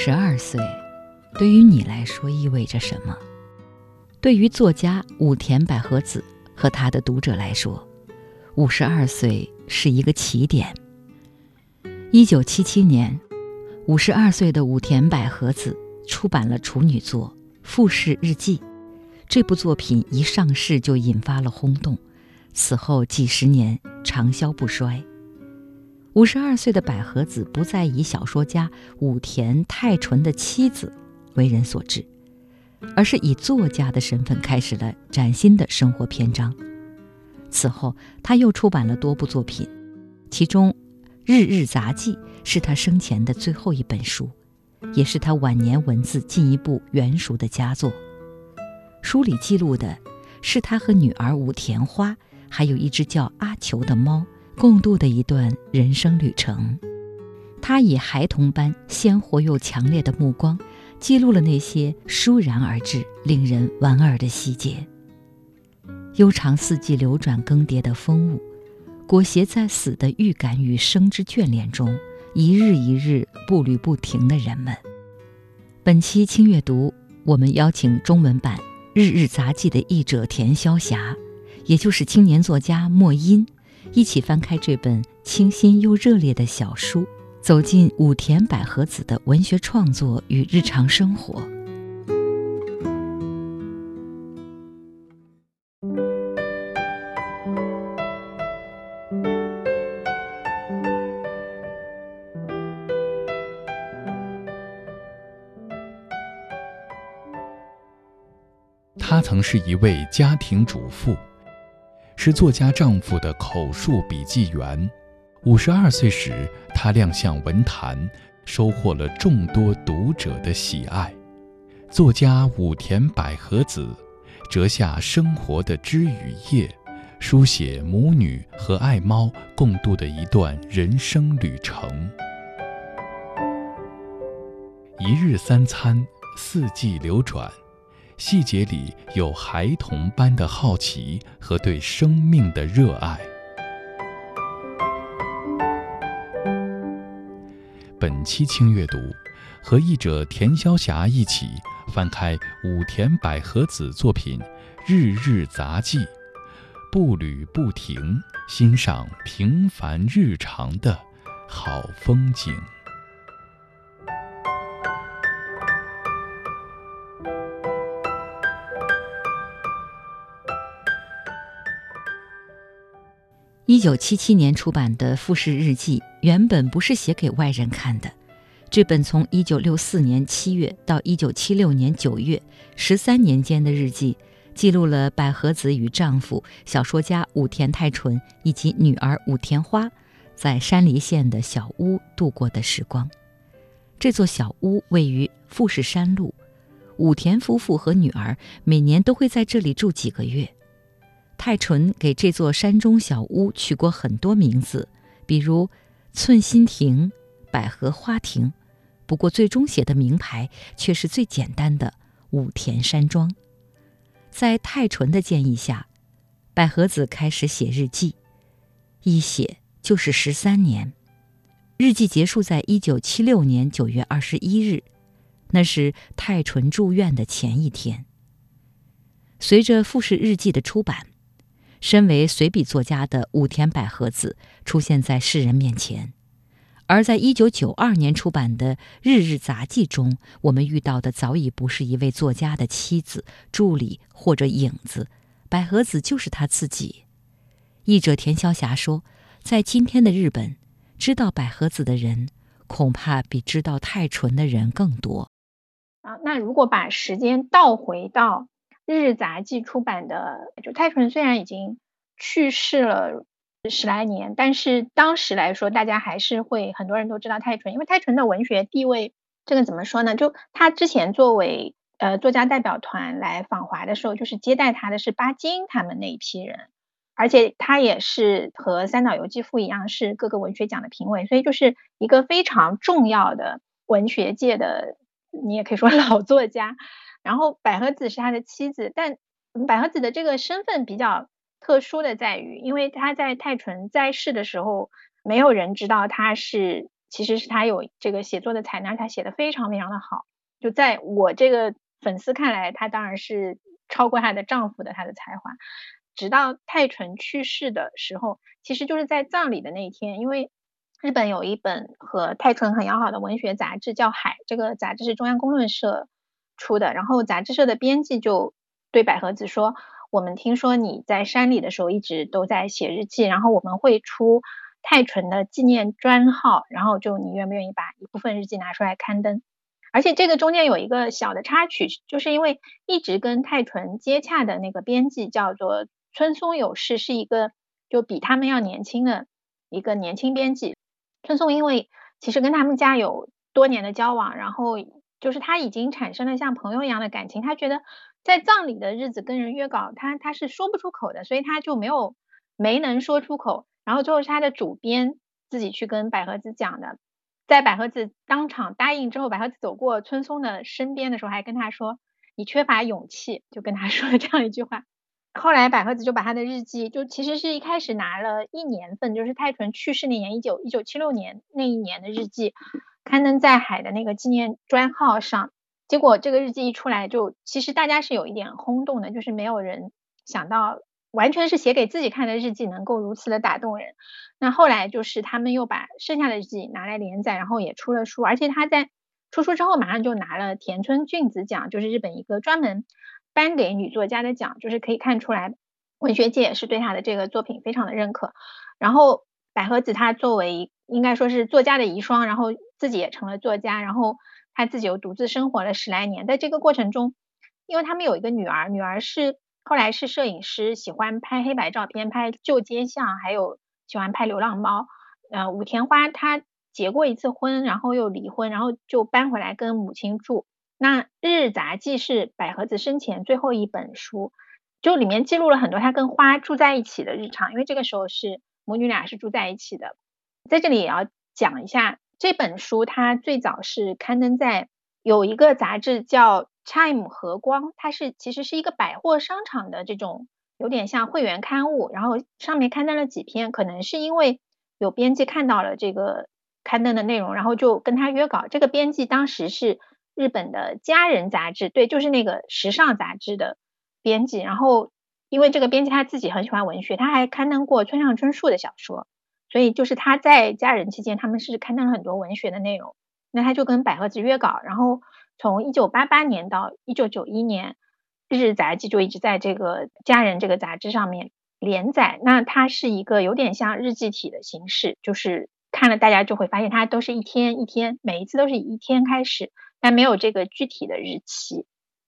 十二岁，对于你来说意味着什么？对于作家武田百合子和他的读者来说，五十二岁是一个起点。一九七七年，五十二岁的武田百合子出版了处女作《富士日记》。这部作品一上市就引发了轰动，此后几十年长销不衰。五十二岁的百合子不再以小说家武田太纯的妻子为人所知，而是以作家的身份开始了崭新的生活篇章。此后，他又出版了多部作品，其中《日日杂记》是他生前的最后一本书，也是他晚年文字进一步圆熟的佳作。书里记录的是他和女儿武田花，还有一只叫阿球的猫。共度的一段人生旅程，他以孩童般鲜活又强烈的目光，记录了那些倏然而至、令人莞尔的细节。悠长四季流转更迭的风物，裹挟在死的预感与生之眷恋中，一日一日步履不停的人们。本期轻阅读，我们邀请中文版《日日杂记》的译者田潇霞，也就是青年作家莫因。一起翻开这本清新又热烈的小书，走进武田百合子的文学创作与日常生活。她曾是一位家庭主妇。是作家丈夫的口述笔记员。五十二岁时，她亮相文坛，收获了众多读者的喜爱。作家武田百合子折下生活的枝与叶，书写母女和爱猫共度的一段人生旅程。一日三餐，四季流转。细节里有孩童般的好奇和对生命的热爱。本期轻阅读，和译者田潇霞一起翻开武田百合子作品《日日杂记》，步履不停，欣赏平凡日常的好风景。一九七七年出版的《富士日记》原本不是写给外人看的。这本从一九六四年七月到一九七六年九月十三年间的日记，记录了百合子与丈夫小说家武田太纯以及女儿武田花在山梨县的小屋度过的时光。这座小屋位于富士山路，武田夫妇和女儿每年都会在这里住几个月。太纯给这座山中小屋取过很多名字，比如“寸心亭”“百合花亭”，不过最终写的名牌却是最简单的“武田山庄”。在太纯的建议下，百合子开始写日记，一写就是十三年。日记结束在一九七六年九月二十一日，那是太纯住院的前一天。随着《富士日记》的出版。身为随笔作家的武田百合子出现在世人面前，而在一九九二年出版的《日日杂记》中，我们遇到的早已不是一位作家的妻子、助理或者影子，百合子就是他自己。译者田潇霞说，在今天的日本，知道百合子的人恐怕比知道太纯的人更多。啊，那如果把时间倒回到。日杂记出版的，就太纯虽然已经去世了十来年，但是当时来说，大家还是会很多人都知道太纯，因为太纯的文学地位，这个怎么说呢？就他之前作为呃作家代表团来访华的时候，就是接待他的是巴金他们那一批人，而且他也是和三岛由纪夫一样是各个文学奖的评委，所以就是一个非常重要的文学界的，你也可以说 老作家。然后百合子是他的妻子，但百合子的这个身份比较特殊的在于，因为他在泰纯在世的时候，没有人知道他是其实是他有这个写作的才能，他写的非常非常的好。就在我这个粉丝看来，他当然是超过他的丈夫的他的才华。直到泰纯去世的时候，其实就是在葬礼的那一天，因为日本有一本和泰纯很要好的文学杂志叫《海》，这个杂志是中央公论社出的。然后杂志社的编辑就对百合子说：“我们听说你在山里的时候一直都在写日记，然后我们会出泰纯的纪念专号，然后就你愿不愿意把一部分日记拿出来刊登？而且这个中间有一个小的插曲，就是因为一直跟泰纯接洽的那个编辑叫做。”村松有事是一个就比他们要年轻的一个年轻编辑。村松因为其实跟他们家有多年的交往，然后就是他已经产生了像朋友一样的感情。他觉得在葬礼的日子跟人约稿，他他是说不出口的，所以他就没有没能说出口。然后最后是他的主编自己去跟百合子讲的。在百合子当场答应之后，百合子走过春松的身边的时候，还跟他说：“你缺乏勇气。”就跟他说了这样一句话。后来百合子就把他的日记，就其实是一开始拿了一年份，就是泰纯去世那年一九一九七六年那一年的日记，刊登在海的那个纪念专号上。结果这个日记一出来，就其实大家是有一点轰动的，就是没有人想到完全是写给自己看的日记能够如此的打动人。那后来就是他们又把剩下的日记拿来连载，然后也出了书，而且他在出书之后马上就拿了田村俊子奖，就是日本一个专门。颁给女作家的奖，就是可以看出来，文学界也是对她的这个作品非常的认可。然后百合子她作为应该说是作家的遗孀，然后自己也成了作家，然后她自己又独自生活了十来年。在这个过程中，因为他们有一个女儿，女儿是后来是摄影师，喜欢拍黑白照片，拍旧街巷，还有喜欢拍流浪猫。呃，武田花她结过一次婚，然后又离婚，然后就搬回来跟母亲住。那《日杂记》是百合子生前最后一本书，就里面记录了很多她跟花住在一起的日常，因为这个时候是母女俩是住在一起的。在这里也要讲一下，这本书它最早是刊登在有一个杂志叫《Time 和光》，它是其实是一个百货商场的这种有点像会员刊物，然后上面刊登了几篇，可能是因为有编辑看到了这个刊登的内容，然后就跟他约稿。这个编辑当时是。日本的《家人》杂志，对，就是那个时尚杂志的编辑。然后，因为这个编辑他自己很喜欢文学，他还刊登过村上春树的小说，所以就是他在《家人》期间，他们是刊登了很多文学的内容。那他就跟百合子约稿，然后从一九八八年到一九九一年，《日日杂记》就一直在这个《家人》这个杂志上面连载。那它是一个有点像日记体的形式，就是看了大家就会发现，它都是一天一天，每一次都是以一天开始。但没有这个具体的日期，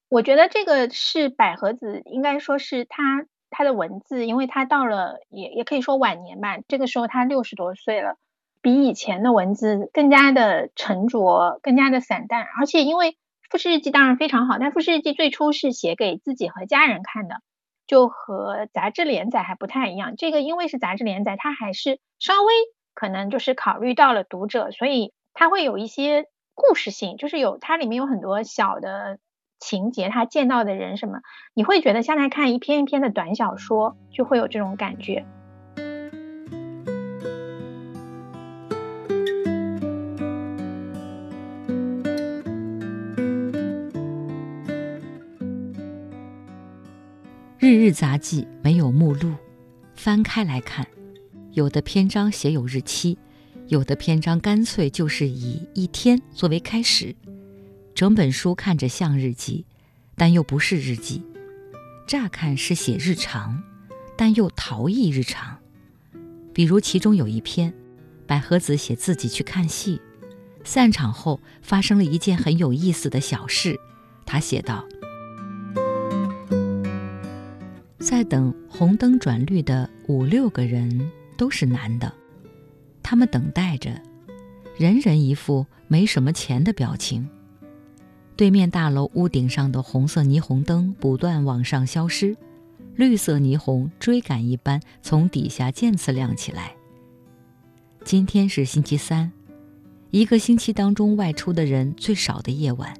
我觉得这个是百合子，应该说是他他的文字，因为他到了也也可以说晚年吧，这个时候他六十多岁了，比以前的文字更加的沉着，更加的散淡，而且因为富士日记当然非常好，但富士日记最初是写给自己和家人看的，就和杂志连载还不太一样，这个因为是杂志连载，它还是稍微可能就是考虑到了读者，所以它会有一些。故事性就是有它里面有很多小的情节，他见到的人什么，你会觉得像在看一篇一篇的短小说，就会有这种感觉。日日杂记没有目录，翻开来看，有的篇章写有日期。有的篇章干脆就是以一天作为开始，整本书看着像日记，但又不是日记。乍看是写日常，但又逃逸日常。比如其中有一篇，百合子写自己去看戏，散场后发生了一件很有意思的小事。他写道：“在等红灯转绿的五六个人都是男的。”他们等待着，人人一副没什么钱的表情。对面大楼屋顶上的红色霓虹灯不断往上消失，绿色霓虹追赶一般从底下渐次亮起来。今天是星期三，一个星期当中外出的人最少的夜晚。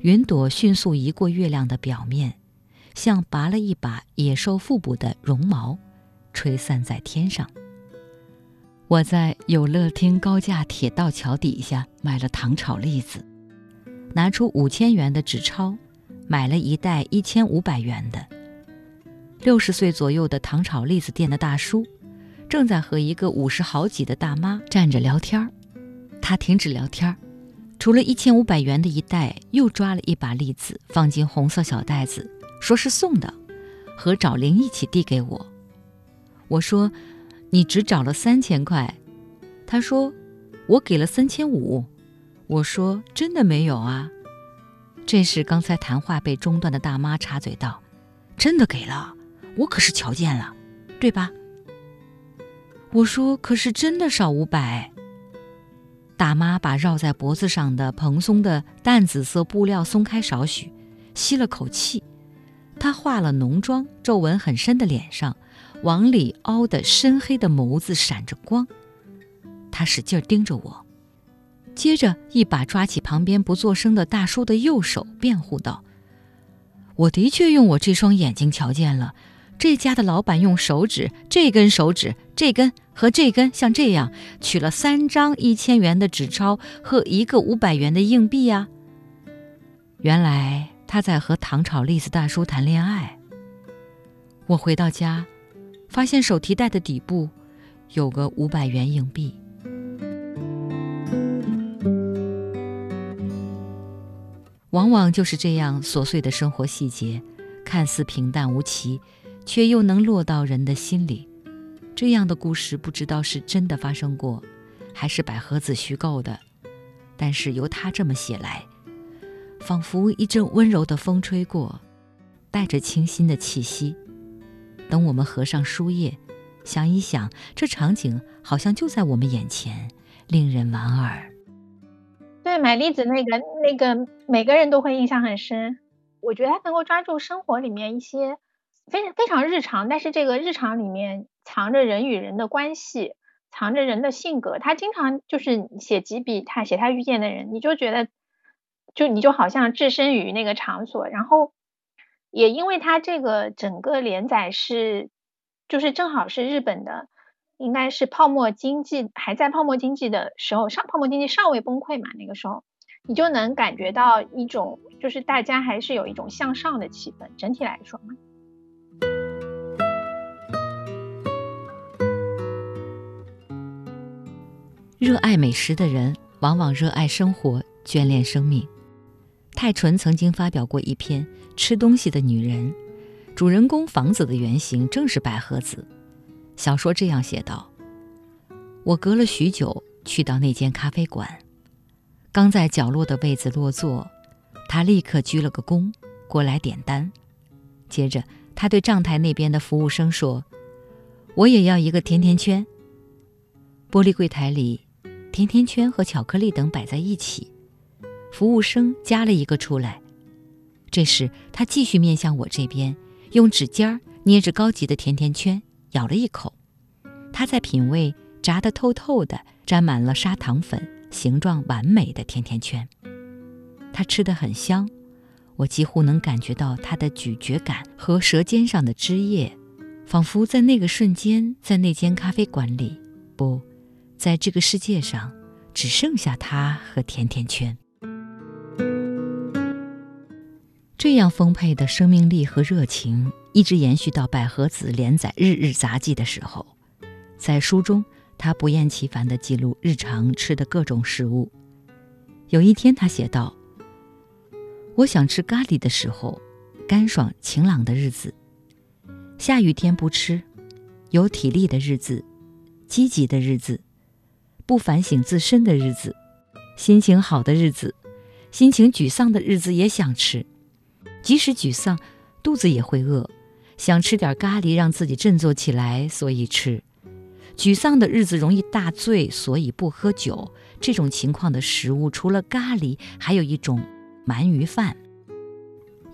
云朵迅速移过月亮的表面，像拔了一把野兽腹部的绒毛，吹散在天上。我在有乐町高架铁道桥底下买了糖炒栗子，拿出五千元的纸钞，买了一袋一千五百元的。六十岁左右的糖炒栗子店的大叔，正在和一个五十好几的大妈站着聊天儿。他停止聊天儿，除了一千五百元的一袋，又抓了一把栗子，放进红色小袋子，说是送的，和找零一起递给我。我说：“你只找了三千块。”他说：“我给了三千五。”我说：“真的没有啊。”这时，刚才谈话被中断的大妈插嘴道：“真的给了。”我可是瞧见了，对吧？我说，可是真的少五百。大妈把绕在脖子上的蓬松的淡紫色布料松开少许，吸了口气。她化了浓妆，皱纹很深的脸上，往里凹的深黑的眸子闪着光。他使劲盯着我，接着一把抓起旁边不作声的大叔的右手，辩护道：“我的确用我这双眼睛瞧见了。”这家的老板用手指，这根手指，这根和这根，像这样取了三张一千元的纸钞和一个五百元的硬币呀。原来他在和糖炒栗子大叔谈恋爱。我回到家，发现手提袋的底部有个五百元硬币。往往就是这样琐碎的生活细节，看似平淡无奇。却又能落到人的心里，这样的故事不知道是真的发生过，还是百合子虚构的。但是由他这么写来，仿佛一阵温柔的风吹过，带着清新的气息。等我们合上书页，想一想，这场景好像就在我们眼前，令人莞尔。对，买栗子那个那个，每个人都会印象很深。我觉得他能够抓住生活里面一些。非非常日常，但是这个日常里面藏着人与人的关系，藏着人的性格。他经常就是写几笔，他写他遇见的人，你就觉得，就你就好像置身于那个场所。然后也因为他这个整个连载是，就是正好是日本的，应该是泡沫经济还在泡沫经济的时候，上泡沫经济尚未崩溃嘛，那个时候你就能感觉到一种，就是大家还是有一种向上的气氛，整体来说嘛。热爱美食的人，往往热爱生活，眷恋生命。太纯曾经发表过一篇《吃东西的女人》，主人公房子的原型正是百合子。小说这样写道：“我隔了许久去到那间咖啡馆，刚在角落的位子落座，他立刻鞠了个躬，过来点单。接着，他对账台那边的服务生说：‘我也要一个甜甜圈。’玻璃柜台里。”甜甜圈和巧克力等摆在一起，服务生夹了一个出来。这时，他继续面向我这边，用指尖捏着高级的甜甜圈，咬了一口。他在品味炸得透透的、沾满了砂糖粉、形状完美的甜甜圈。他吃得很香，我几乎能感觉到他的咀嚼感和舌尖上的汁液，仿佛在那个瞬间，在那间咖啡馆里，不。在这个世界上，只剩下他和甜甜圈。这样丰沛的生命力和热情，一直延续到百合子连载《日日杂记》的时候。在书中，他不厌其烦地记录日常吃的各种食物。有一天，他写道：“我想吃咖喱的时候，干爽晴朗的日子；下雨天不吃，有体力的日子，积极的日子。”不反省自身的日子，心情好的日子，心情沮丧的日子也想吃。即使沮丧，肚子也会饿，想吃点咖喱让自己振作起来，所以吃。沮丧的日子容易大醉，所以不喝酒。这种情况的食物，除了咖喱，还有一种鳗鱼饭，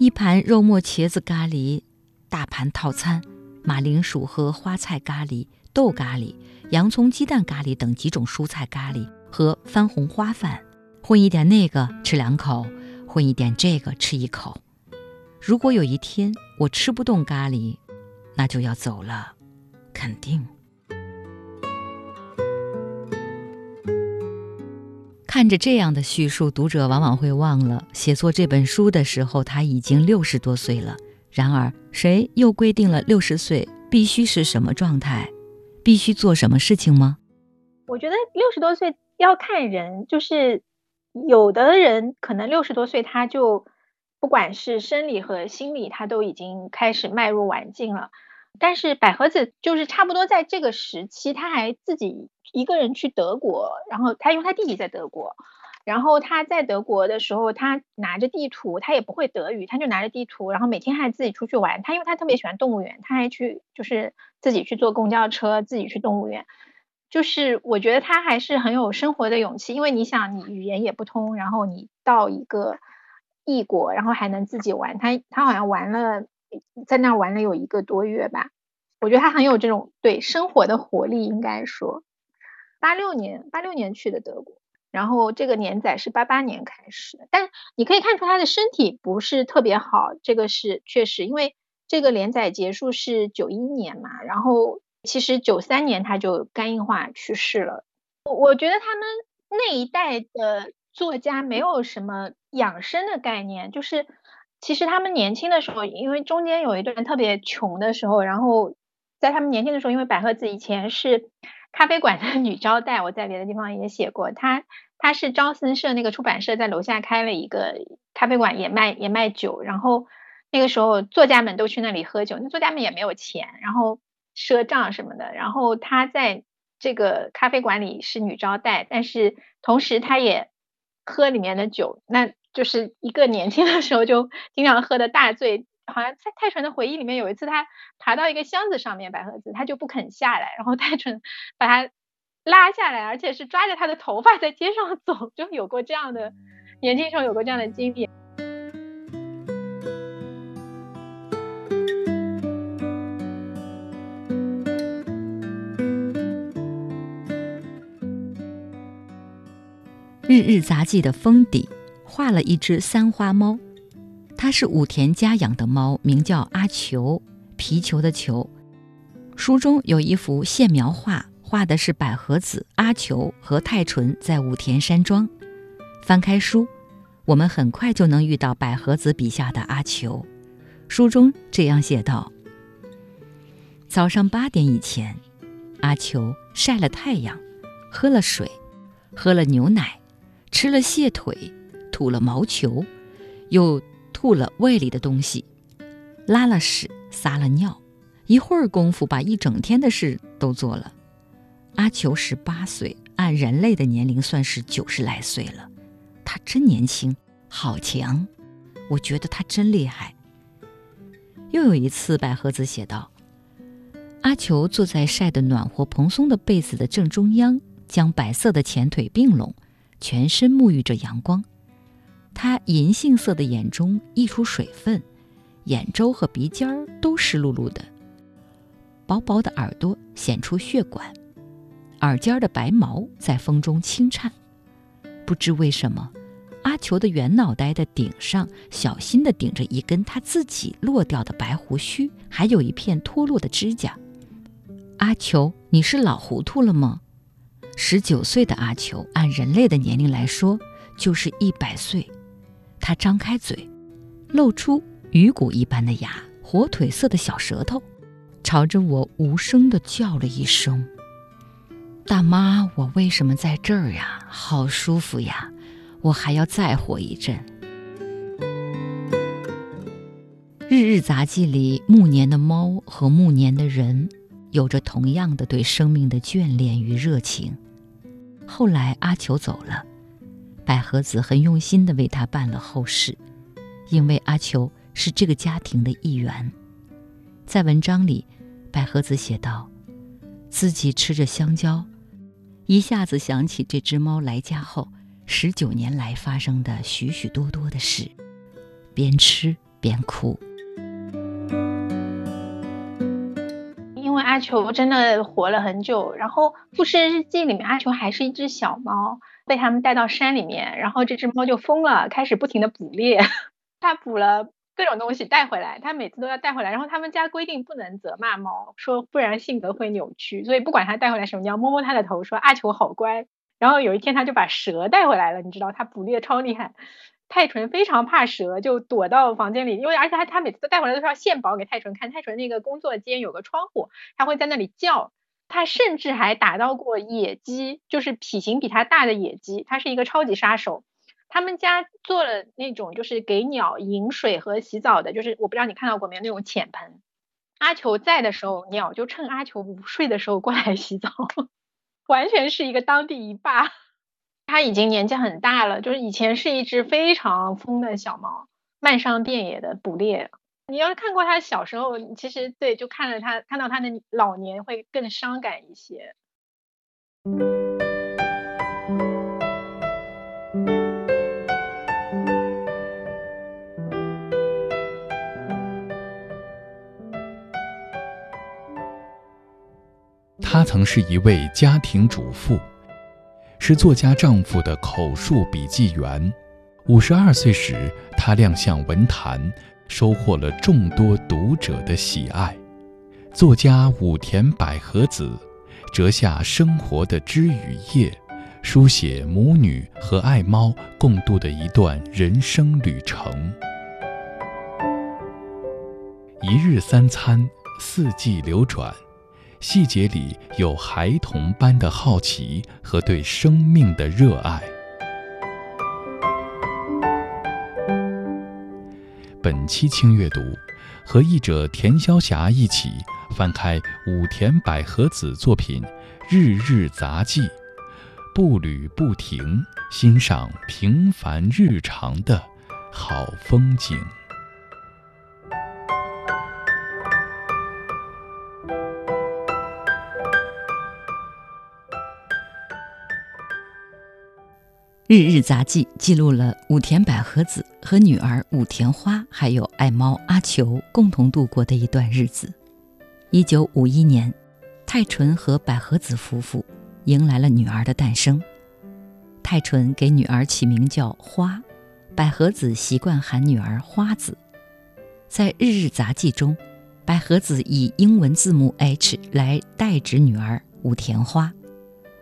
一盘肉末茄子咖喱，大盘套餐，马铃薯和花菜咖喱。豆咖喱、洋葱鸡蛋咖喱等几种蔬菜咖喱和番红花饭，混一点那个吃两口，混一点这个吃一口。如果有一天我吃不动咖喱，那就要走了，肯定。看着这样的叙述，读者往往会忘了，写作这本书的时候他已经六十多岁了。然而，谁又规定了六十岁必须是什么状态，必须做什么事情吗？我觉得六十多岁要看人，就是有的人可能六十多岁他就不管是生理和心理，他都已经开始迈入晚境了。但是百合子就是差不多在这个时期，他还自己一个人去德国，然后他因为他弟弟在德国，然后他在德国的时候，他拿着地图，他也不会德语，他就拿着地图，然后每天还自己出去玩。他因为他特别喜欢动物园，他还去就是自己去坐公交车，自己去动物园。就是我觉得他还是很有生活的勇气，因为你想，你语言也不通，然后你到一个异国，然后还能自己玩，他他好像玩了。在那玩了有一个多月吧，我觉得他很有这种对生活的活力，应该说，八六年八六年去的德国，然后这个年载是八八年开始的，但你可以看出他的身体不是特别好，这个是确实，因为这个连载结束是九一年嘛，然后其实九三年他就肝硬化去世了。我我觉得他们那一代的作家没有什么养生的概念，就是。其实他们年轻的时候，因为中间有一段特别穷的时候，然后在他们年轻的时候，因为百合子以前是咖啡馆的 女招待，我在别的地方也写过，她她是招森社那个出版社在楼下开了一个咖啡馆，也卖也卖酒，然后那个时候作家们都去那里喝酒，那作家们也没有钱，然后赊账什么的，然后她在这个咖啡馆里是女招待，但是同时她也喝里面的酒，那。就是一个年轻的时候就经常喝的大醉，好像在泰纯的回忆里面有一次他爬到一个箱子上面，百合子他就不肯下来，然后泰纯把他拉下来，而且是抓着他的头发在街上走，就有过这样的年轻时候有过这样的经历。日日杂记的封底。画了一只三花猫，它是武田家养的猫，名叫阿球，皮球的球。书中有一幅线描画，画的是百合子、阿球和太纯在武田山庄。翻开书，我们很快就能遇到百合子笔下的阿球。书中这样写道：早上八点以前，阿球晒了太阳，喝了水，喝了牛奶，吃了蟹腿。吐了毛球，又吐了胃里的东西，拉了屎，撒了尿，一会儿功夫把一整天的事都做了。阿球十八岁，按人类的年龄算是九十来岁了。他真年轻，好强，我觉得他真厉害。又有一次，百合子写道：阿球坐在晒得暖和蓬松的被子的正中央，将白色的前腿并拢，全身沐浴着阳光。他银杏色的眼中溢出水分，眼周和鼻尖儿都湿漉漉的，薄薄的耳朵显出血管，耳尖的白毛在风中轻颤。不知为什么，阿球的圆脑袋的顶上小心地顶着一根他自己落掉的白胡须，还有一片脱落的指甲。阿球，你是老糊涂了吗？十九岁的阿球，按人类的年龄来说，就是一百岁。他张开嘴，露出鱼骨一般的牙，火腿色的小舌头，朝着我无声地叫了一声：“大妈，我为什么在这儿呀？好舒服呀！我还要再活一阵。”日日杂记里，暮年的猫和暮年的人，有着同样的对生命的眷恋与热情。后来，阿球走了。百合子很用心地为他办了后事，因为阿球是这个家庭的一员。在文章里，百合子写道：“自己吃着香蕉，一下子想起这只猫来家后十九年来发生的许许多多的事，边吃边哭。”为阿球真的活了很久。然后《富士日记》里面，阿球还是一只小猫，被他们带到山里面，然后这只猫就疯了，开始不停的捕猎。它捕了各种东西带回来，它每次都要带回来。然后他们家规定不能责骂猫，说不然性格会扭曲。所以不管它带回来什么，你要摸摸它的头，说阿球好乖。然后有一天，他就把蛇带回来了，你知道，他捕猎超厉害。泰纯非常怕蛇，就躲到房间里，因为而且他他每次都带回来都是要现宝给泰纯看。泰纯那个工作间有个窗户，他会在那里叫。他甚至还打到过野鸡，就是体型比他大的野鸡。他是一个超级杀手。他们家做了那种就是给鸟饮水和洗澡的，就是我不知道你看到过没有那种浅盆。阿球在的时候，鸟就趁阿球午睡的时候过来洗澡，完全是一个当地一霸。它已经年纪很大了，就是以前是一只非常疯的小猫，漫山遍野的捕猎。你要是看过它小时候，其实对，就看了它，看到它的老年会更伤感一些。她曾是一位家庭主妇。是作家丈夫的口述笔记员。五十二岁时，她亮相文坛，收获了众多读者的喜爱。作家武田百合子折下生活的枝与叶，书写母女和爱猫共度的一段人生旅程。一日三餐，四季流转。细节里有孩童般的好奇和对生命的热爱。本期轻阅读，和译者田潇霞一起翻开武田百合子作品《日日杂记》，步履不停，欣赏平凡日常的好风景。《日日杂记》记录了武田百合子和女儿武田花，还有爱猫阿球共同度过的一段日子。一九五一年，太纯和百合子夫妇迎来了女儿的诞生。太纯给女儿起名叫花，百合子习惯喊女儿花子。在《日日杂记》中，百合子以英文字母 H 来代指女儿武田花。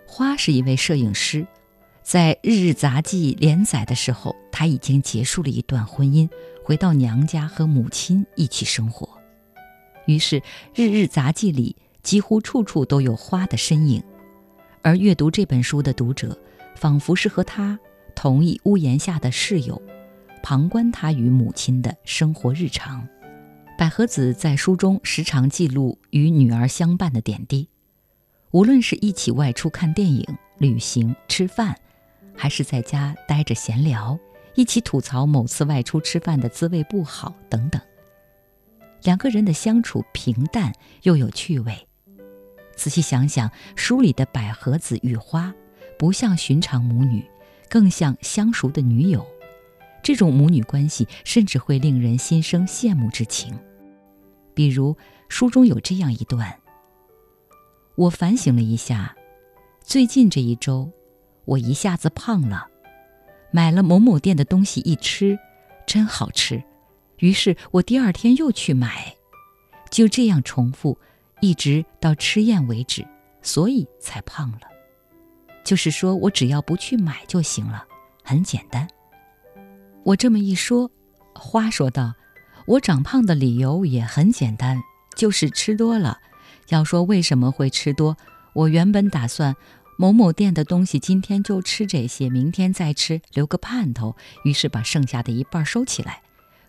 花是一位摄影师。在《日日杂记》连载的时候，他已经结束了一段婚姻，回到娘家和母亲一起生活。于是，《日日杂记》里几乎处处都有花的身影，而阅读这本书的读者，仿佛是和他同一屋檐下的室友，旁观他与母亲的生活日常。百合子在书中时常记录与女儿相伴的点滴，无论是一起外出看电影、旅行、吃饭。还是在家待着闲聊，一起吐槽某次外出吃饭的滋味不好等等。两个人的相处平淡又有趣味。仔细想想，书里的百合子与花，不像寻常母女，更像相熟的女友。这种母女关系甚至会令人心生羡慕之情。比如书中有这样一段：我反省了一下，最近这一周。我一下子胖了，买了某某店的东西一吃，真好吃，于是我第二天又去买，就这样重复，一直到吃厌为止，所以才胖了。就是说我只要不去买就行了，很简单。我这么一说，花说道：“我长胖的理由也很简单，就是吃多了。要说为什么会吃多，我原本打算。”某某店的东西，今天就吃这些，明天再吃，留个盼头。于是把剩下的一半收起来。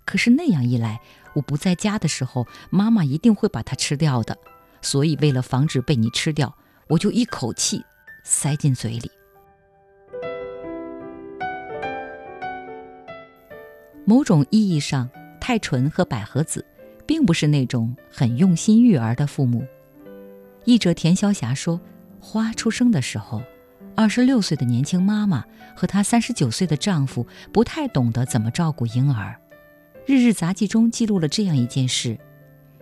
可是那样一来，我不在家的时候，妈妈一定会把它吃掉的。所以为了防止被你吃掉，我就一口气塞进嘴里。某种意义上，太纯和百合子，并不是那种很用心育儿的父母。译者田潇霞说。花出生的时候，二十六岁的年轻妈妈和她三十九岁的丈夫不太懂得怎么照顾婴儿。《日日杂记》中记录了这样一件事：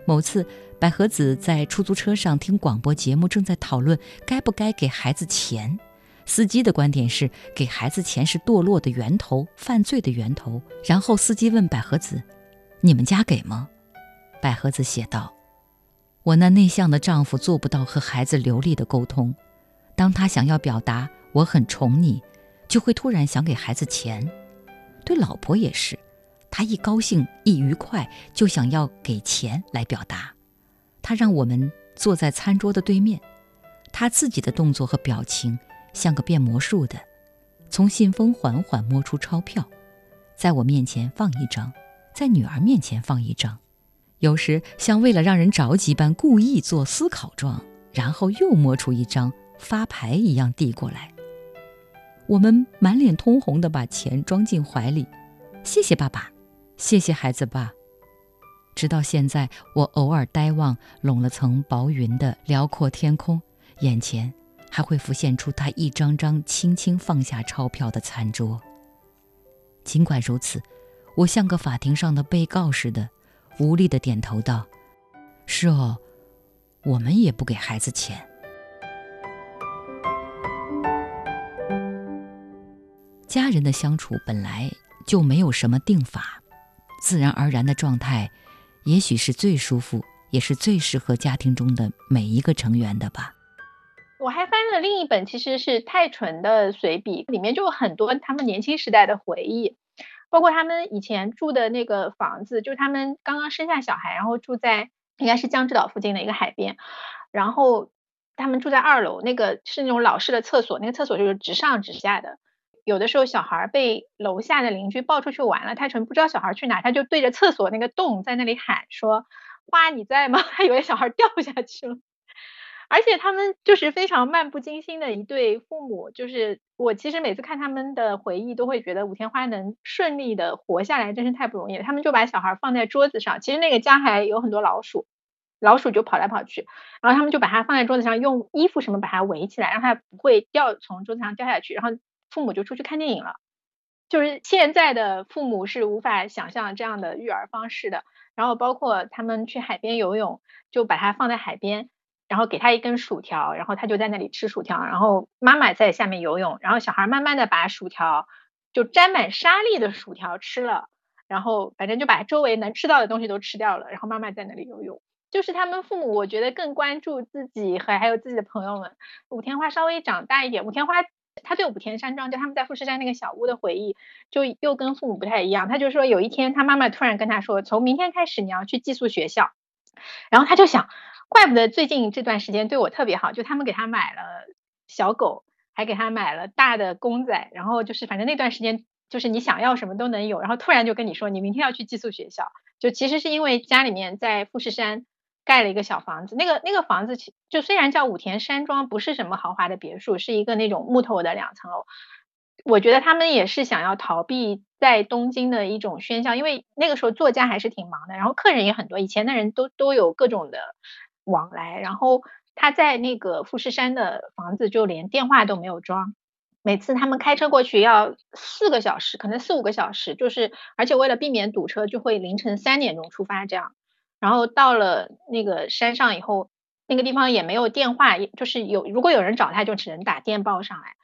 某次，百合子在出租车上听广播节目，正在讨论该不该给孩子钱。司机的观点是，给孩子钱是堕落的源头，犯罪的源头。然后司机问百合子：“你们家给吗？”百合子写道：“我那内向的丈夫做不到和孩子流利的沟通，当他想要表达我很宠你，就会突然想给孩子钱。对老婆也是，他一高兴一愉快就想要给钱来表达。”他让我们坐在餐桌的对面，他自己的动作和表情像个变魔术的，从信封缓缓摸出钞票，在我面前放一张，在女儿面前放一张，有时像为了让人着急般故意做思考状，然后又摸出一张发牌一样递过来。我们满脸通红地把钱装进怀里，谢谢爸爸，谢谢孩子爸。直到现在，我偶尔呆望拢了层薄云的辽阔天空，眼前还会浮现出他一张张轻轻放下钞票的餐桌。尽管如此，我像个法庭上的被告似的，无力地点头道：“是哦，我们也不给孩子钱。”家人的相处本来就没有什么定法，自然而然的状态。也许是最舒服，也是最适合家庭中的每一个成员的吧。我还翻了另一本，其实是泰纯的随笔，里面就有很多他们年轻时代的回忆，包括他们以前住的那个房子，就是他们刚刚生下小孩，然后住在应该是江之岛附近的一个海边，然后他们住在二楼，那个是那种老式的厕所，那个厕所就是直上直下的。有的时候小孩被楼下的邻居抱出去玩了，泰纯不知道小孩去哪，他就对着厕所那个洞在那里喊说：“花你在吗？” 他以为小孩掉下去了。而且他们就是非常漫不经心的一对父母，就是我其实每次看他们的回忆，都会觉得武天花能顺利的活下来真是太不容易了。他们就把小孩放在桌子上，其实那个家还有很多老鼠，老鼠就跑来跑去，然后他们就把它放在桌子上，用衣服什么把它围起来，让它不会掉从桌子上掉下去，然后。父母就出去看电影了，就是现在的父母是无法想象这样的育儿方式的。然后包括他们去海边游泳，就把它放在海边，然后给他一根薯条，然后他就在那里吃薯条，然后妈妈在下面游泳，然后小孩慢慢的把薯条就沾满沙粒的薯条吃了，然后反正就把周围能吃到的东西都吃掉了，然后妈妈在那里游泳。就是他们父母，我觉得更关注自己和还有自己的朋友们。武天花稍微长大一点，武天花。他对武田山庄，就他们在富士山那个小屋的回忆，就又跟父母不太一样。他就说有一天，他妈妈突然跟他说，从明天开始你要去寄宿学校。然后他就想，怪不得最近这段时间对我特别好，就他们给他买了小狗，还给他买了大的公仔，然后就是反正那段时间就是你想要什么都能有。然后突然就跟你说，你明天要去寄宿学校，就其实是因为家里面在富士山。盖了一个小房子，那个那个房子就虽然叫武田山庄，不是什么豪华的别墅，是一个那种木头的两层楼。我觉得他们也是想要逃避在东京的一种喧嚣，因为那个时候作家还是挺忙的，然后客人也很多，以前的人都都有各种的往来。然后他在那个富士山的房子就连电话都没有装，每次他们开车过去要四个小时，可能四五个小时，就是而且为了避免堵车，就会凌晨三点钟出发这样。然后到了那个山上以后，那个地方也没有电话，就是有如果有人找他，就只能打电报上来，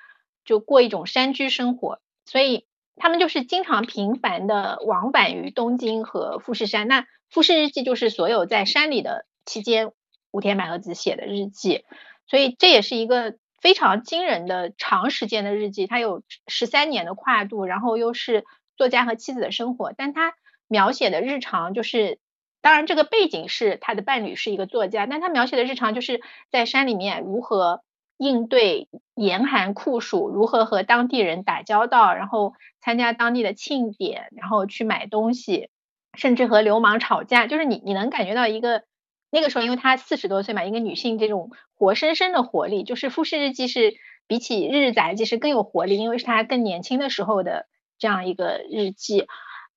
就过一种山居生活。所以他们就是经常频繁的往返于东京和富士山。那富士日记就是所有在山里的期间，武田百合子写的日记。所以这也是一个非常惊人的长时间的日记，它有十三年的跨度，然后又是作家和妻子的生活，但他描写的日常就是。当然，这个背景是他的伴侣是一个作家，但他描写的日常就是在山里面如何应对严寒酷暑，如何和当地人打交道，然后参加当地的庆典，然后去买东西，甚至和流氓吵架。就是你你能感觉到一个那个时候，因为她四十多岁嘛，一个女性这种活生生的活力，就是《富士日记》是比起《日日杂记》是更有活力，因为是她更年轻的时候的这样一个日记，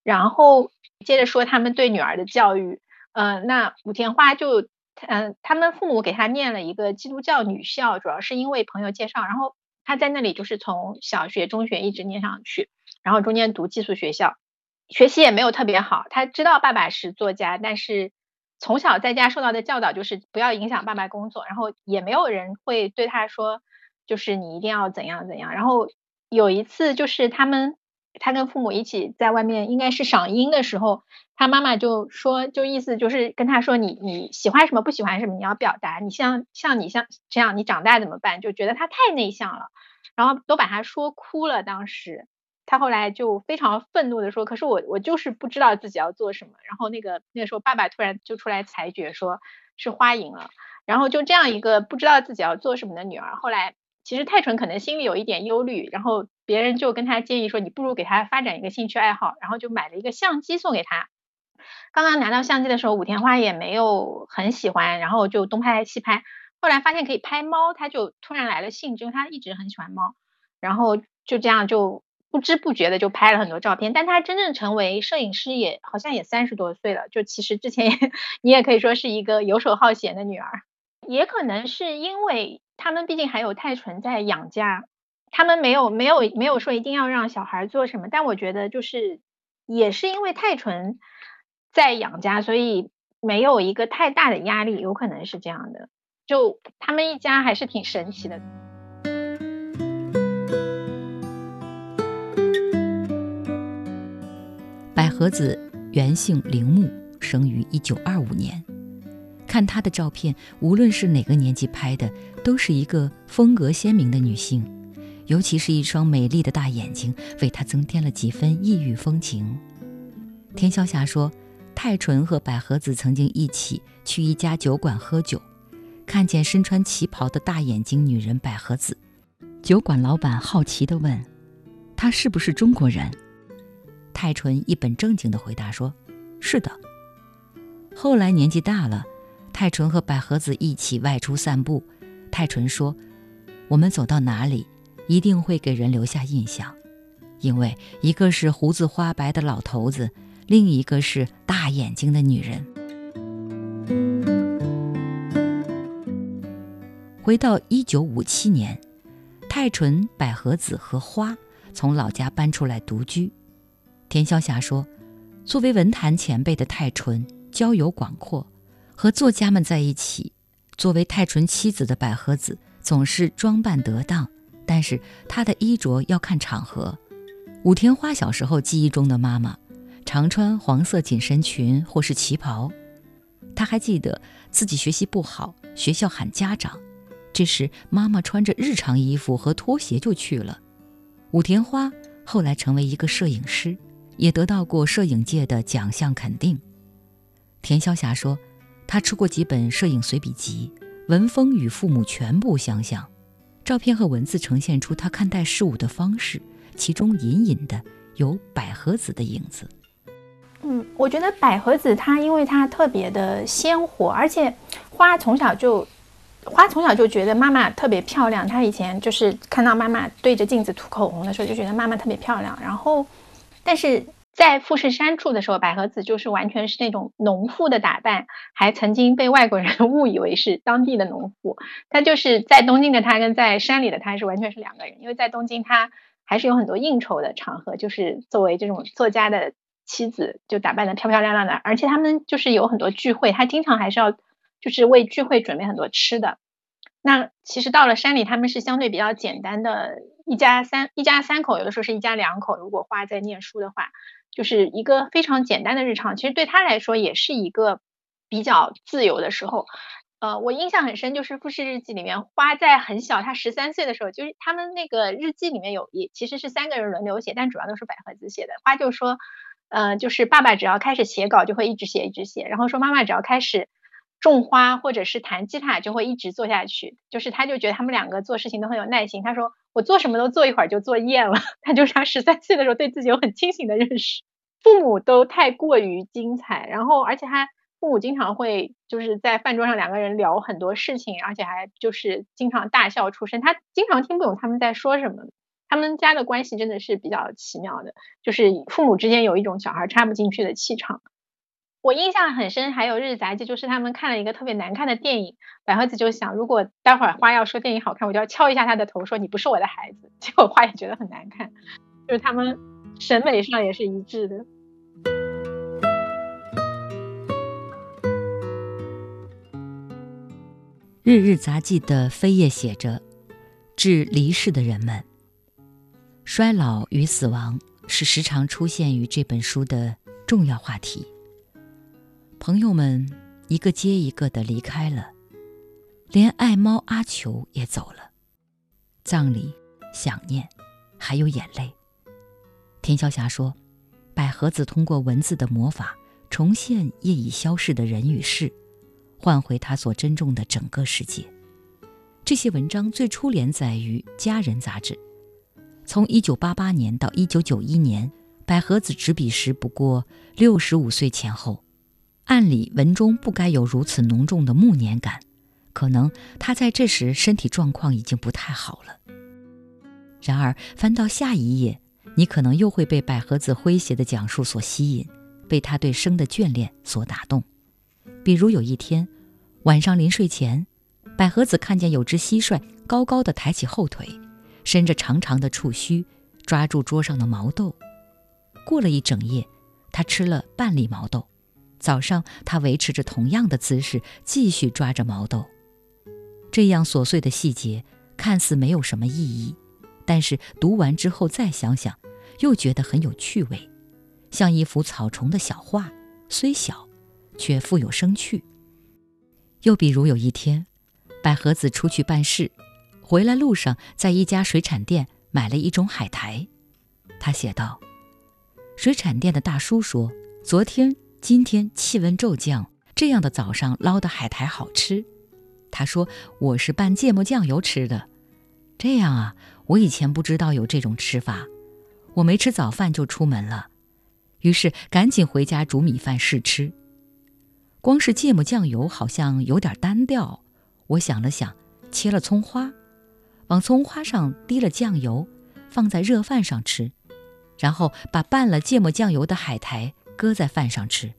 然后。接着说他们对女儿的教育，嗯，那武田花就，嗯，他们父母给她念了一个基督教女校，主要是因为朋友介绍，然后她在那里就是从小学、中学一直念上去，然后中间读寄宿学校，学习也没有特别好。她知道爸爸是作家，但是从小在家受到的教导就是不要影响爸爸工作，然后也没有人会对他说，就是你一定要怎样怎样。然后有一次就是他们他跟父母一起在外面应该是赏樱的时候，他妈妈就说，就意思就是跟他说，你你喜欢什么不喜欢什么你要表达，你像像你像这样你长大怎么办？就觉得他太内向了，然后都把他说哭了。当时。他后来就非常愤怒的说：“可是我我就是不知道自己要做什么。”然后那个那个时候，爸爸突然就出来裁决，说是花赢了。然后就这样一个不知道自己要做什么的女儿，后来其实泰纯可能心里有一点忧虑，然后别人就跟他建议说：“你不如给他发展一个兴趣爱好。”然后就买了一个相机送给他。刚刚拿到相机的时候，武田花也没有很喜欢，然后就东拍西拍。后来发现可以拍猫，他就突然来了兴致，他一直很喜欢猫。然后就这样就。不知不觉的就拍了很多照片，但她真正成为摄影师也好像也三十多岁了。就其实之前也 你也可以说是一个游手好闲的女儿，也可能是因为他们毕竟还有泰纯在养家，他们没有没有没有说一定要让小孩做什么。但我觉得就是也是因为泰纯在养家，所以没有一个太大的压力，有可能是这样的。就他们一家还是挺神奇的。和子原姓铃木，生于一九二五年。看她的照片，无论是哪个年纪拍的，都是一个风格鲜明的女性，尤其是一双美丽的大眼睛，为她增添了几分异域风情。田晓霞说，太纯和百合子曾经一起去一家酒馆喝酒，看见身穿旗袍的大眼睛女人百合子，酒馆老板好奇地问：“她是不是中国人？”太纯一本正经地回答说：“是的。”后来年纪大了，太纯和百合子一起外出散步。太纯说：“我们走到哪里，一定会给人留下印象，因为一个是胡子花白的老头子，另一个是大眼睛的女人。”回到一九五七年，太纯、百合子和花从老家搬出来独居。田晓霞说：“作为文坛前辈的泰纯，交友广阔，和作家们在一起；作为泰纯妻子的百合子，总是装扮得当，但是她的衣着要看场合。武田花小时候记忆中的妈妈，常穿黄色紧身裙或是旗袍。她还记得自己学习不好，学校喊家长，这时妈妈穿着日常衣服和拖鞋就去了。武田花后来成为一个摄影师。”也得到过摄影界的奖项肯定。田晓霞说，她出过几本摄影随笔集，文风与父母全部相像，照片和文字呈现出她看待事物的方式，其中隐隐的有百合子的影子。嗯，我觉得百合子她因为她特别的鲜活，而且花从小就花从小就觉得妈妈特别漂亮。她以前就是看到妈妈对着镜子涂口红的时候，就觉得妈妈特别漂亮，然后。但是在富士山住的时候，百合子就是完全是那种农妇的打扮，还曾经被外国人 误以为是当地的农妇。她就是在东京的她跟在山里的她是完全是两个人，因为在东京她还是有很多应酬的场合，就是作为这种作家的妻子就打扮的漂漂亮亮的，而且他们就是有很多聚会，她经常还是要就是为聚会准备很多吃的。那其实到了山里，他们是相对比较简单的。一家三一家三口，有的时候是一家两口。如果花在念书的话，就是一个非常简单的日常。其实对他来说，也是一个比较自由的时候。呃，我印象很深，就是《富士日记》里面，花在很小，他十三岁的时候，就是他们那个日记里面有也其实是三个人轮流写，但主要都是百合子写的。花就说，呃，就是爸爸只要开始写稿，就会一直写一直写，然后说妈妈只要开始。种花或者是弹吉他就会一直做下去，就是他就觉得他们两个做事情都很有耐心。他说我做什么都做一会儿就做厌了。他就是他十三岁的时候对自己有很清醒的认识。父母都太过于精彩，然后而且他父母经常会就是在饭桌上两个人聊很多事情，而且还就是经常大笑出声。他经常听不懂他们在说什么。他们家的关系真的是比较奇妙的，就是父母之间有一种小孩插不进去的气场。我印象很深，还有日杂记，就是他们看了一个特别难看的电影，百合子就想，如果待会儿花要说电影好看，我就要敲一下他的头，说你不是我的孩子。结果花也觉得很难看，就是他们审美上也是一致的。日日杂记的扉页写着：“致离世的人们，衰老与死亡是时常出现于这本书的重要话题。朋友们一个接一个的离开了，连爱猫阿球也走了。葬礼、想念，还有眼泪。”田晓霞说：“百合子通过文字的魔法，重现业已消逝的人与事。”换回他所珍重的整个世界。这些文章最初连载于《家人》杂志，从1988年到1991年，百合子执笔时不过65岁前后。按理文中不该有如此浓重的暮年感，可能他在这时身体状况已经不太好了。然而翻到下一页，你可能又会被百合子诙谐的讲述所吸引，被他对生的眷恋所打动。比如有一天晚上临睡前，百合子看见有只蟋蟀高高的抬起后腿，伸着长长的触须，抓住桌上的毛豆。过了一整夜，他吃了半粒毛豆。早上，他维持着同样的姿势，继续抓着毛豆。这样琐碎的细节看似没有什么意义，但是读完之后再想想，又觉得很有趣味，像一幅草虫的小画，虽小。却富有生趣。又比如有一天，百合子出去办事，回来路上在一家水产店买了一种海苔。他写道：“水产店的大叔说，昨天、今天气温骤降，这样的早上捞的海苔好吃。他说我是拌芥末酱油吃的。这样啊，我以前不知道有这种吃法。我没吃早饭就出门了，于是赶紧回家煮米饭试吃。”光是芥末酱油好像有点单调，我想了想，切了葱花，往葱花上滴了酱油，放在热饭上吃，然后把拌了芥末酱油的海苔搁在饭上吃，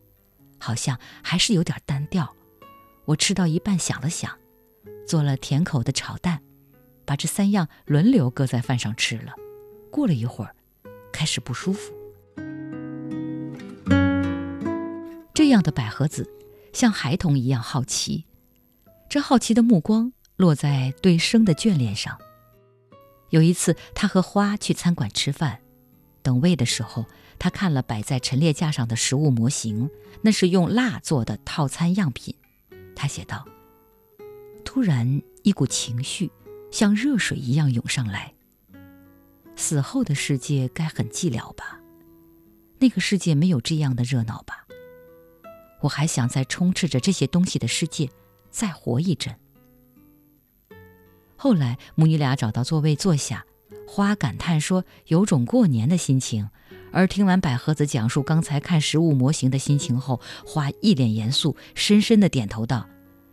好像还是有点单调。我吃到一半想了想，做了甜口的炒蛋，把这三样轮流搁在饭上吃了。过了一会儿，开始不舒服。这样的百合子。像孩童一样好奇，这好奇的目光落在对生的眷恋上。有一次，他和花去餐馆吃饭，等位的时候，他看了摆在陈列架上的食物模型，那是用蜡做的套餐样品。他写道：“突然，一股情绪像热水一样涌上来。死后的世界该很寂寥吧？那个世界没有这样的热闹吧？”我还想在充斥着这些东西的世界再活一阵。后来母女俩找到座位坐下，花感叹说有种过年的心情，而听完百合子讲述刚才看实物模型的心情后，花一脸严肃，深深的点头道：“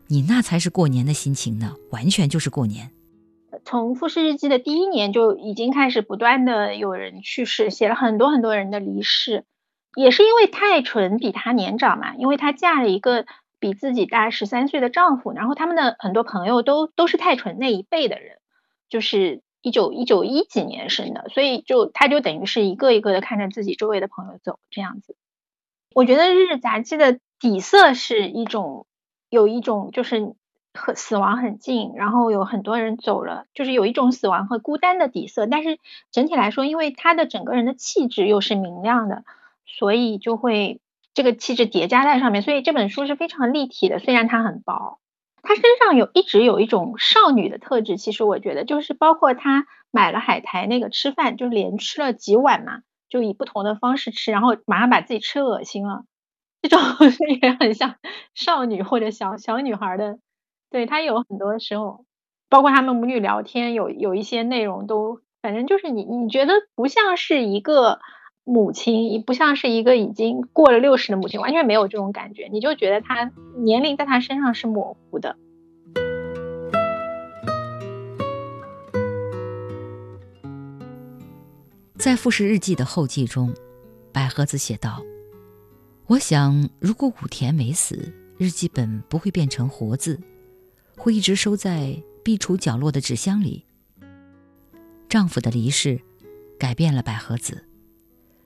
你那才是过年的心情呢，完全就是过年。”从复试日记的第一年就已经开始不断的有人去世，写了很多很多人的离世。也是因为太纯比她年长嘛，因为她嫁了一个比自己大十三岁的丈夫，然后他们的很多朋友都都是太纯那一辈的人，就是一九一九一几年生的，所以就他就等于是一个一个的看着自己周围的朋友走这样子。我觉得《日日杂记》的底色是一种有一种就是和死亡很近，然后有很多人走了，就是有一种死亡和孤单的底色，但是整体来说，因为他的整个人的气质又是明亮的。所以就会这个气质叠加在上面，所以这本书是非常立体的。虽然它很薄，她身上有一直有一种少女的特质。其实我觉得，就是包括她买了海苔那个吃饭，就连吃了几碗嘛，就以不同的方式吃，然后马上把自己吃恶心了，这种 也很像少女或者小小女孩的。对她有很多时候，包括他们母女聊天，有有一些内容都，反正就是你你觉得不像是一个。母亲不像是一个已经过了六十的母亲，完全没有这种感觉，你就觉得她年龄在她身上是模糊的。在《富士日记》的后记中，百合子写道：“我想，如果武田没死，日记本不会变成活字，会一直收在壁橱角落的纸箱里。丈夫的离世，改变了百合子。”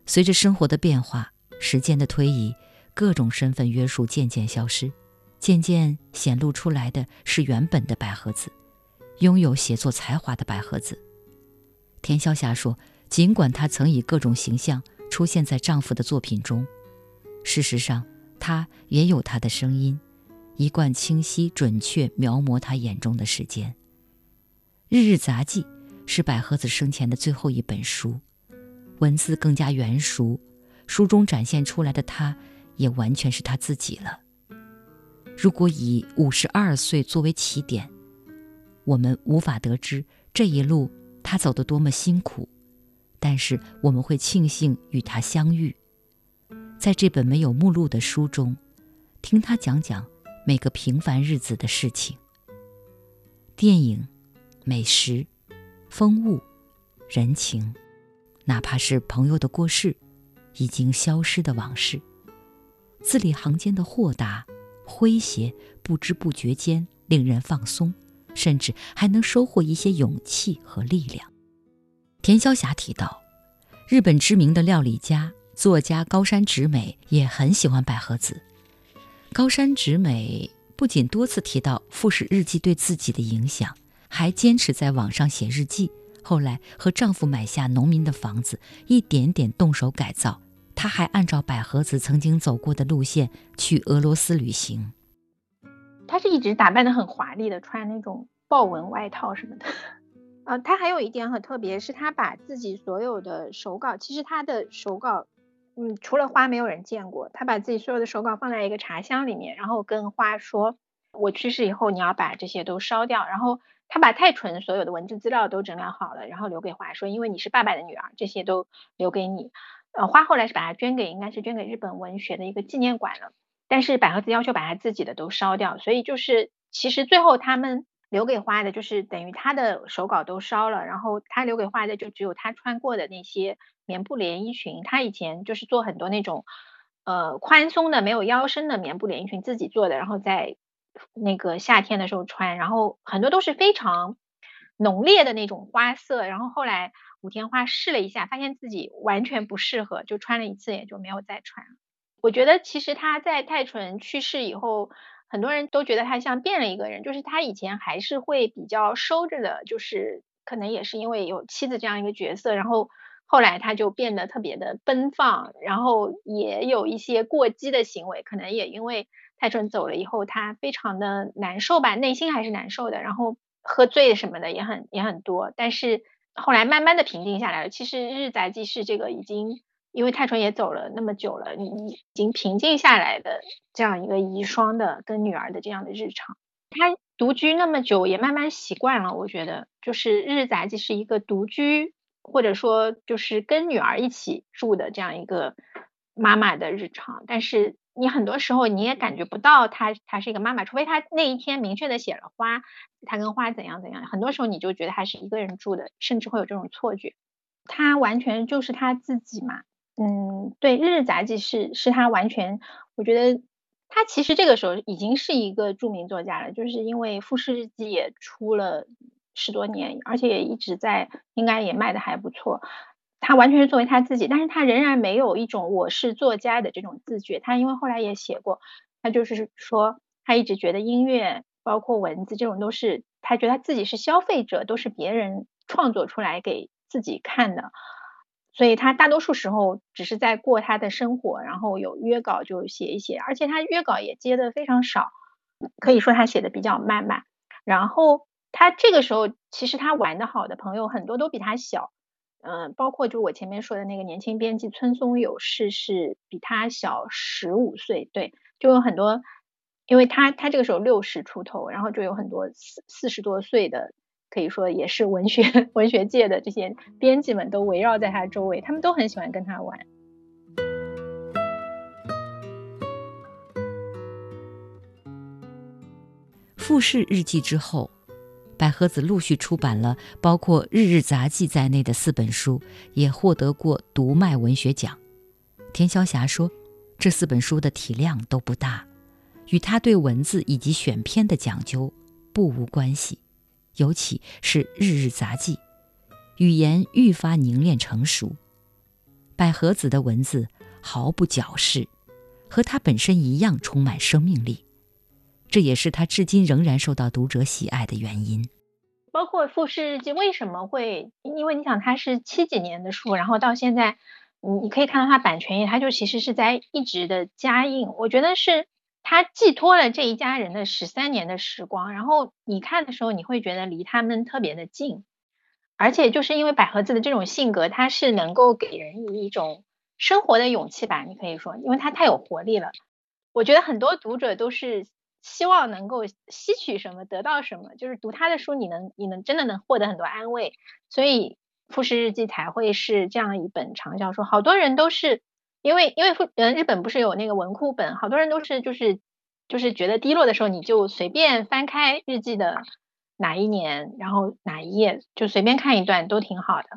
随着生活的变化，时间的推移，各种身份约束渐渐消失，渐渐显露出来的是原本的百合子，拥有写作才华的百合子。田晓霞说：“尽管她曾以各种形象出现在丈夫的作品中，事实上，她也有她的声音，一贯清晰准确描摹她眼中的世间。”《日日杂记》是百合子生前的最后一本书，文字更加圆熟，书中展现出来的他，也完全是他自己了。如果以五十二岁作为起点，我们无法得知这一路他走得多么辛苦，但是我们会庆幸与他相遇，在这本没有目录的书中，听他讲讲每个平凡日子的事情。电影、美食、风物、人情，哪怕是朋友的过世，已经消失的往事，字里行间的豁达。诙谐，不知不觉间令人放松，甚至还能收获一些勇气和力量。田晓霞提到，日本知名的料理家、作家高山直美也很喜欢百合子。高山直美不仅多次提到富士日记对自己的影响，还坚持在网上写日记。后来和丈夫买下农民的房子，一点点动手改造。她还按照百合子曾经走过的路线去俄罗斯旅行。她是一直打扮的很华丽的，穿那种豹纹外套什么的。呃，她还有一点很特别，是她把自己所有的手稿，其实她的手稿，嗯，除了花没有人见过。她把自己所有的手稿放在一个茶箱里面，然后跟花说：“我去世以后，你要把这些都烧掉。”然后他把太纯所有的文字资料都整理好了，然后留给花说：“因为你是爸爸的女儿，这些都留给你。”呃，花后来是把它捐给，应该是捐给日本文学的一个纪念馆了。但是百合子要求把他自己的都烧掉，所以就是其实最后他们留给花的，就是等于他的手稿都烧了，然后他留给花的就只有他穿过的那些棉布连衣裙。他以前就是做很多那种呃宽松的、没有腰身的棉布连衣裙，自己做的，然后在那个夏天的时候穿，然后很多都是非常浓烈的那种花色，然后后来。武田花试了一下，发现自己完全不适合，就穿了一次也就没有再穿了。我觉得其实他在泰纯去世以后，很多人都觉得他像变了一个人，就是他以前还是会比较收着的，就是可能也是因为有妻子这样一个角色，然后后来他就变得特别的奔放，然后也有一些过激的行为，可能也因为泰纯走了以后，他非常的难受吧，内心还是难受的，然后喝醉什么的也很也很多，但是。后来慢慢的平静下来了。其实日杂记是这个已经，因为泰纯也走了那么久了，你已经平静下来的这样一个遗孀的跟女儿的这样的日常。他独居那么久，也慢慢习惯了。我觉得，就是日杂记是一个独居，或者说就是跟女儿一起住的这样一个妈妈的日常。但是。你很多时候你也感觉不到她，她是一个妈妈，除非她那一天明确的写了花，她跟花怎样怎样。很多时候你就觉得她是一个人住的，甚至会有这种错觉。她完全就是她自己嘛，嗯，对，《日日杂记》是是她完全，我觉得她其实这个时候已经是一个著名作家了，就是因为《富士日记》也出了十多年，而且也一直在，应该也卖的还不错。他完全是作为他自己，但是他仍然没有一种我是作家的这种自觉。他因为后来也写过，他就是说他一直觉得音乐包括文字这种都是他觉得他自己是消费者，都是别人创作出来给自己看的。所以他大多数时候只是在过他的生活，然后有约稿就写一写，而且他约稿也接的非常少，可以说他写的比较慢吧。然后他这个时候其实他玩的好的朋友很多都比他小。嗯，包括就我前面说的那个年轻编辑村松有事是比他小十五岁，对，就有很多，因为他他这个时候六十出头，然后就有很多四四十多岁的，可以说也是文学 文学界的这些编辑们都围绕在他周围，他们都很喜欢跟他玩。复试日记之后。百合子陆续出版了包括《日日杂记》在内的四本书，也获得过读卖文学奖。田晓霞说，这四本书的体量都不大，与他对文字以及选篇的讲究不无关系。尤其是《日日杂记》，语言愈发凝练成熟。百合子的文字毫不矫饰，和他本身一样充满生命力。这也是他至今仍然受到读者喜爱的原因。包括《富士日记》为什么会？因为你想，它是七几年的书，然后到现在，你你可以看到它版权页，它就其实是在一直的加印。我觉得是它寄托了这一家人的十三年的时光，然后你看的时候，你会觉得离他们特别的近，而且就是因为百合子的这种性格，它是能够给人以一种生活的勇气吧，你可以说，因为它太有活力了。我觉得很多读者都是。希望能够吸取什么，得到什么，就是读他的书，你能，你能真的能获得很多安慰，所以《富士日记》才会是这样一本长小说。好多人都是因为，因为富，嗯，日本不是有那个文库本，好多人都是就是就是觉得低落的时候，你就随便翻开日记的哪一年，然后哪一页，就随便看一段都挺好的。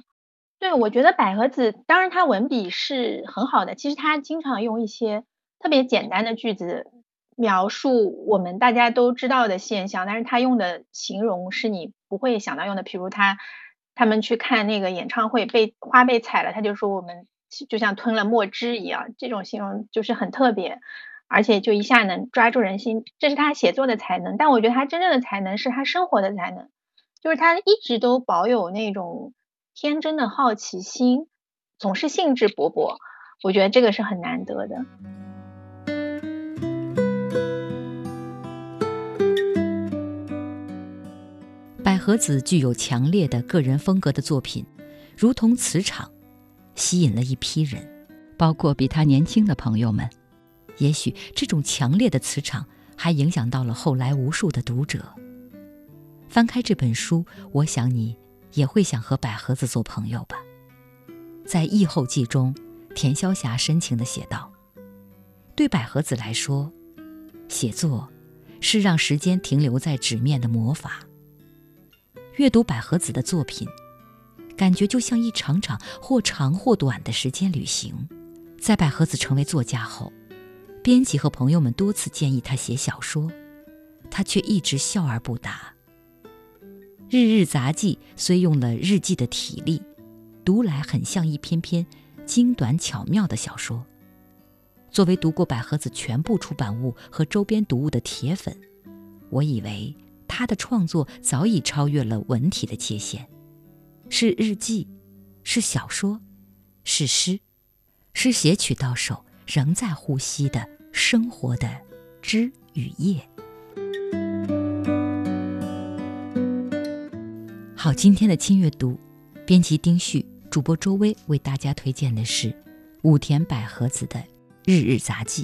对，我觉得百合子，当然他文笔是很好的，其实他经常用一些特别简单的句子。描述我们大家都知道的现象，但是他用的形容是你不会想到用的。比如他他们去看那个演唱会，被花被踩了，他就说我们就像吞了墨汁一样，这种形容就是很特别，而且就一下能抓住人心，这是他写作的才能。但我觉得他真正的才能是他生活的才能，就是他一直都保有那种天真的好奇心，总是兴致勃勃。我觉得这个是很难得的。和子具有强烈的个人风格的作品，如同磁场，吸引了一批人，包括比他年轻的朋友们。也许这种强烈的磁场还影响到了后来无数的读者。翻开这本书，我想你也会想和百合子做朋友吧。在译后记中，田潇霞深情地写道：“对百合子来说，写作是让时间停留在纸面的魔法。”阅读百合子的作品，感觉就像一场场或长或短的时间旅行。在百合子成为作家后，编辑和朋友们多次建议他写小说，他却一直笑而不答。《日日杂记》虽用了日记的体力，读来很像一篇篇精短巧妙的小说。作为读过百合子全部出版物和周边读物的铁粉，我以为。他的创作早已超越了文体的界限，是日记，是小说，是诗，是写取到手仍在呼吸的生活的枝与叶。好，今天的轻阅读，编辑丁旭，主播周薇为大家推荐的是武田百合子的《日日杂记》，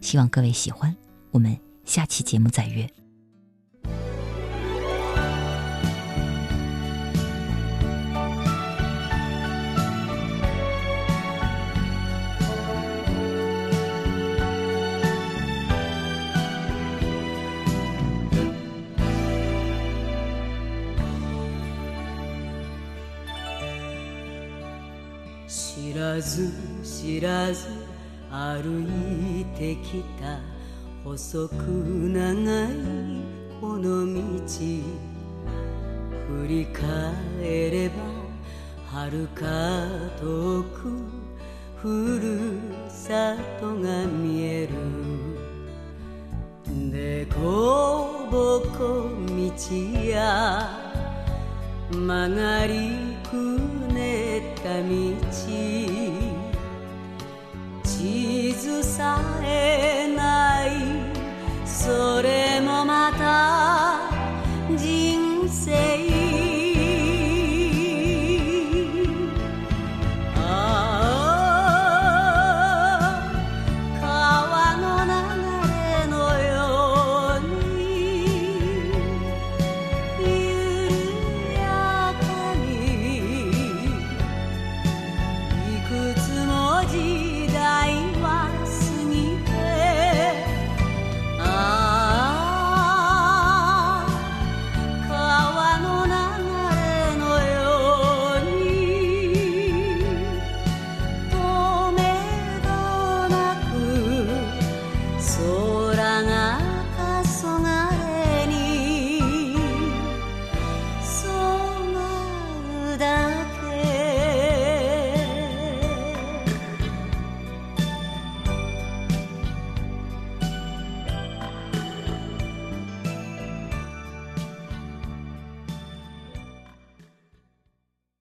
希望各位喜欢。我们下期节目再约。らず知らず歩いてきた細く長いこの道振り返れば遥か遠くふるさとが見える。でこぼこ道や曲がりくねた道地図さえない。それもまた